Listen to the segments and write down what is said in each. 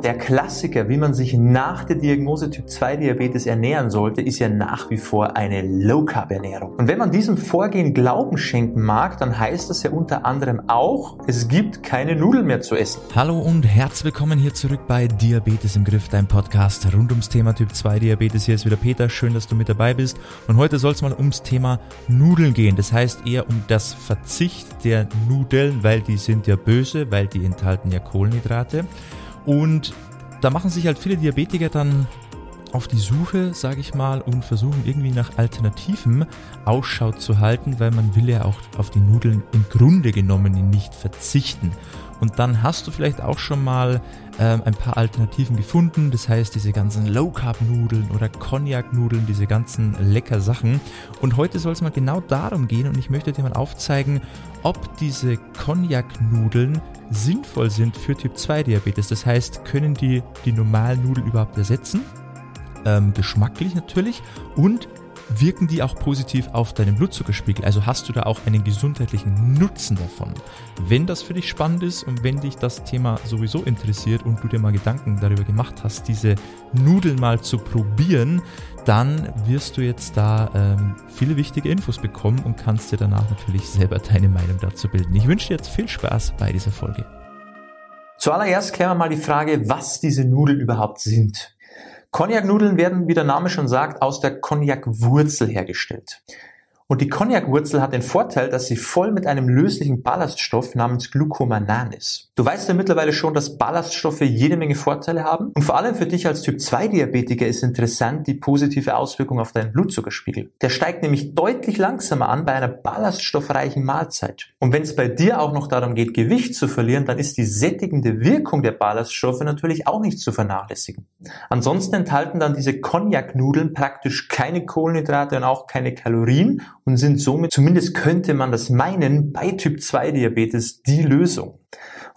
Der Klassiker, wie man sich nach der Diagnose Typ 2 Diabetes ernähren sollte, ist ja nach wie vor eine Low Carb Ernährung. Und wenn man diesem Vorgehen Glauben schenken mag, dann heißt das ja unter anderem auch, es gibt keine Nudeln mehr zu essen. Hallo und herzlich willkommen hier zurück bei Diabetes im Griff, dein Podcast rund ums Thema Typ 2 Diabetes. Hier ist wieder Peter, schön, dass du mit dabei bist. Und heute soll es mal ums Thema Nudeln gehen. Das heißt eher um das Verzicht der Nudeln, weil die sind ja böse, weil die enthalten ja Kohlenhydrate. Und da machen sich halt viele Diabetiker dann auf die Suche, sage ich mal, und versuchen irgendwie nach Alternativen Ausschau zu halten, weil man will ja auch auf die Nudeln im Grunde genommen nicht verzichten. Und dann hast du vielleicht auch schon mal ähm, ein paar Alternativen gefunden. Das heißt, diese ganzen Low Carb Nudeln oder Cognac Nudeln, diese ganzen lecker Sachen. Und heute soll es mal genau darum gehen und ich möchte dir mal aufzeigen, ob diese Cognac Nudeln sinnvoll sind für Typ 2 Diabetes. Das heißt, können die die normalen Nudeln überhaupt ersetzen? Ähm, geschmacklich natürlich und wirken die auch positiv auf deinen Blutzuckerspiegel. Also hast du da auch einen gesundheitlichen Nutzen davon. Wenn das für dich spannend ist und wenn dich das Thema sowieso interessiert und du dir mal Gedanken darüber gemacht hast, diese Nudeln mal zu probieren, dann wirst du jetzt da ähm, viele wichtige Infos bekommen und kannst dir danach natürlich selber deine Meinung dazu bilden. Ich wünsche dir jetzt viel Spaß bei dieser Folge. Zuallererst klären wir mal die Frage, was diese Nudeln überhaupt sind. Cognac-Nudeln werden, wie der Name schon sagt, aus der Cognac-Wurzel hergestellt. Und die Cognac-Wurzel hat den Vorteil, dass sie voll mit einem löslichen Ballaststoff namens Glucomanan ist. Du weißt ja mittlerweile schon, dass Ballaststoffe jede Menge Vorteile haben. Und vor allem für dich als Typ-2-Diabetiker ist interessant die positive Auswirkung auf deinen Blutzuckerspiegel. Der steigt nämlich deutlich langsamer an bei einer ballaststoffreichen Mahlzeit. Und wenn es bei dir auch noch darum geht, Gewicht zu verlieren, dann ist die sättigende Wirkung der Ballaststoffe natürlich auch nicht zu vernachlässigen. Ansonsten enthalten dann diese Cognac-Nudeln praktisch keine Kohlenhydrate und auch keine Kalorien und sind somit, zumindest könnte man das meinen, bei Typ 2 Diabetes die Lösung.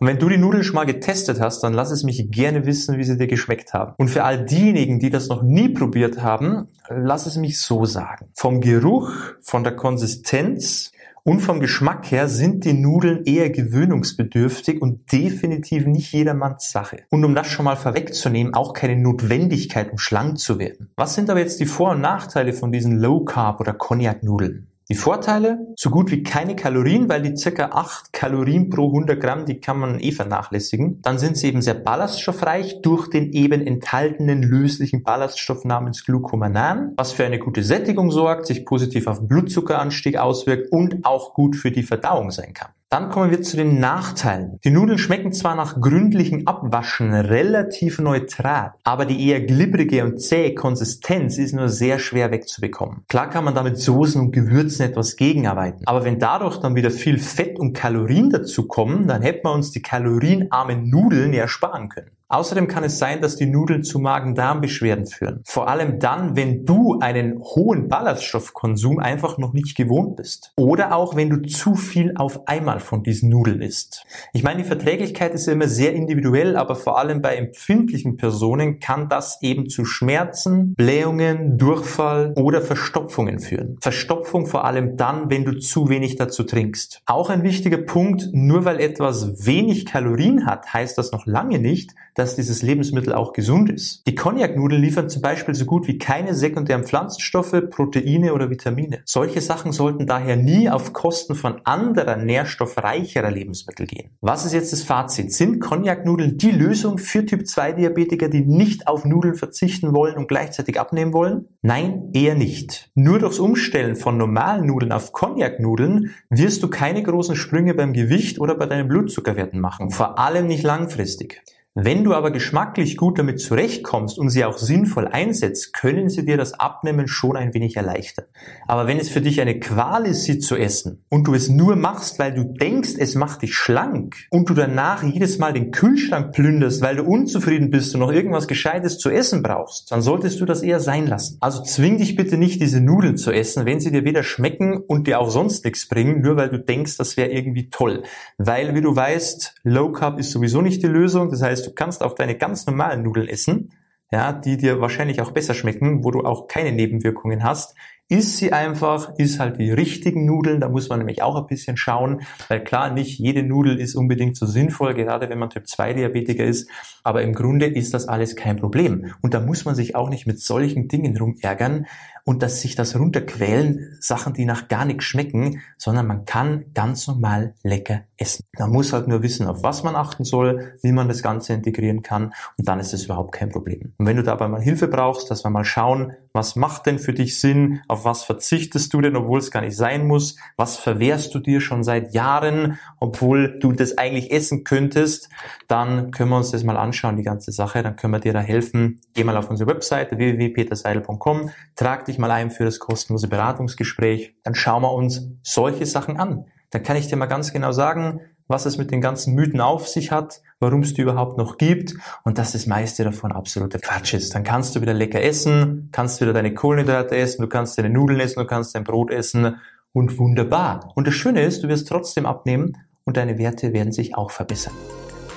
Und wenn du die Nudeln schon mal getestet hast, dann lass es mich gerne wissen, wie sie dir geschmeckt haben. Und für all diejenigen, die das noch nie probiert haben, lass es mich so sagen. Vom Geruch, von der Konsistenz und vom Geschmack her sind die Nudeln eher gewöhnungsbedürftig und definitiv nicht jedermanns Sache. Und um das schon mal vorwegzunehmen, auch keine Notwendigkeit, um schlank zu werden. Was sind aber jetzt die Vor- und Nachteile von diesen Low Carb oder Cognac Nudeln? Die Vorteile? So gut wie keine Kalorien, weil die circa 8 Kalorien pro 100 Gramm, die kann man eh vernachlässigen. Dann sind sie eben sehr ballaststoffreich durch den eben enthaltenen löslichen Ballaststoff namens Glucomanan, was für eine gute Sättigung sorgt, sich positiv auf den Blutzuckeranstieg auswirkt und auch gut für die Verdauung sein kann. Dann kommen wir zu den Nachteilen. Die Nudeln schmecken zwar nach gründlichen Abwaschen relativ neutral, aber die eher glibbrige und zähe Konsistenz ist nur sehr schwer wegzubekommen. Klar kann man damit Soßen und Gewürzen etwas gegenarbeiten, aber wenn dadurch dann wieder viel Fett und Kalorien dazu kommen, dann hätten wir uns die kalorienarmen Nudeln ja sparen können. Außerdem kann es sein, dass die Nudeln zu Magen-Darm-Beschwerden führen. Vor allem dann, wenn du einen hohen Ballaststoffkonsum einfach noch nicht gewohnt bist. Oder auch, wenn du zu viel auf einmal von diesen Nudeln isst. Ich meine, die Verträglichkeit ist ja immer sehr individuell, aber vor allem bei empfindlichen Personen kann das eben zu Schmerzen, Blähungen, Durchfall oder Verstopfungen führen. Verstopfung vor allem dann, wenn du zu wenig dazu trinkst. Auch ein wichtiger Punkt, nur weil etwas wenig Kalorien hat, heißt das noch lange nicht, dass dieses Lebensmittel auch gesund ist. Die Cognac-Nudeln liefern zum Beispiel so gut wie keine sekundären Pflanzenstoffe, Proteine oder Vitamine. Solche Sachen sollten daher nie auf Kosten von anderer nährstoffreicherer Lebensmittel gehen. Was ist jetzt das Fazit? Sind Cognac-Nudeln die Lösung für Typ-2-Diabetiker, die nicht auf Nudeln verzichten wollen und gleichzeitig abnehmen wollen? Nein, eher nicht. Nur durchs Umstellen von normalen Nudeln auf Cognac-Nudeln wirst du keine großen Sprünge beim Gewicht oder bei deinen Blutzuckerwerten machen. Vor allem nicht langfristig. Wenn du aber geschmacklich gut damit zurechtkommst und sie auch sinnvoll einsetzt, können sie dir das Abnehmen schon ein wenig erleichtern. Aber wenn es für dich eine Qual ist, sie zu essen und du es nur machst, weil du denkst, es macht dich schlank und du danach jedes Mal den Kühlschrank plünderst, weil du unzufrieden bist und noch irgendwas Gescheites zu essen brauchst, dann solltest du das eher sein lassen. Also zwing dich bitte nicht, diese Nudeln zu essen, wenn sie dir weder schmecken und dir auch sonst nichts bringen, nur weil du denkst, das wäre irgendwie toll. Weil, wie du weißt, Low Carb ist sowieso nicht die Lösung. Das heißt, heißt, du kannst auch deine ganz normalen Nudeln essen, ja, die dir wahrscheinlich auch besser schmecken, wo du auch keine Nebenwirkungen hast, Isst sie einfach, isst halt die richtigen Nudeln, da muss man nämlich auch ein bisschen schauen, weil klar, nicht jede Nudel ist unbedingt so sinnvoll, gerade wenn man Typ 2 Diabetiker ist, aber im Grunde ist das alles kein Problem. Und da muss man sich auch nicht mit solchen Dingen rumärgern, und dass sich das runterquälen, Sachen, die nach gar nichts schmecken, sondern man kann ganz normal lecker essen. Man muss halt nur wissen, auf was man achten soll, wie man das Ganze integrieren kann und dann ist es überhaupt kein Problem. Und wenn du dabei mal Hilfe brauchst, dass wir mal schauen, was macht denn für dich Sinn, auf was verzichtest du denn, obwohl es gar nicht sein muss, was verwehrst du dir schon seit Jahren, obwohl du das eigentlich essen könntest, dann können wir uns das mal anschauen, die ganze Sache, dann können wir dir da helfen. Geh mal auf unsere Webseite www.peterseidel.com, trag dich mal ein für das kostenlose Beratungsgespräch, dann schauen wir uns solche Sachen an. Dann kann ich dir mal ganz genau sagen, was es mit den ganzen Mythen auf sich hat, warum es die überhaupt noch gibt und dass das meiste davon absoluter Quatsch ist. Dann kannst du wieder lecker essen, kannst wieder deine Kohlenhydrate essen, du kannst deine Nudeln essen, du kannst dein Brot essen und wunderbar. Und das Schöne ist, du wirst trotzdem abnehmen und deine Werte werden sich auch verbessern.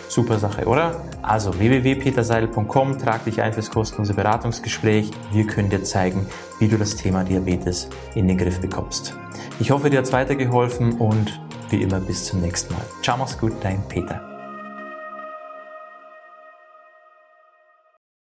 Super Sache, oder? Also www.peterseidel.com, trag dich ein fürs kostenlose Beratungsgespräch. Wir können dir zeigen, wie du das Thema Diabetes in den Griff bekommst. Ich hoffe, dir hat's weitergeholfen und wie immer bis zum nächsten Mal. Ciao, mach's gut, dein Peter.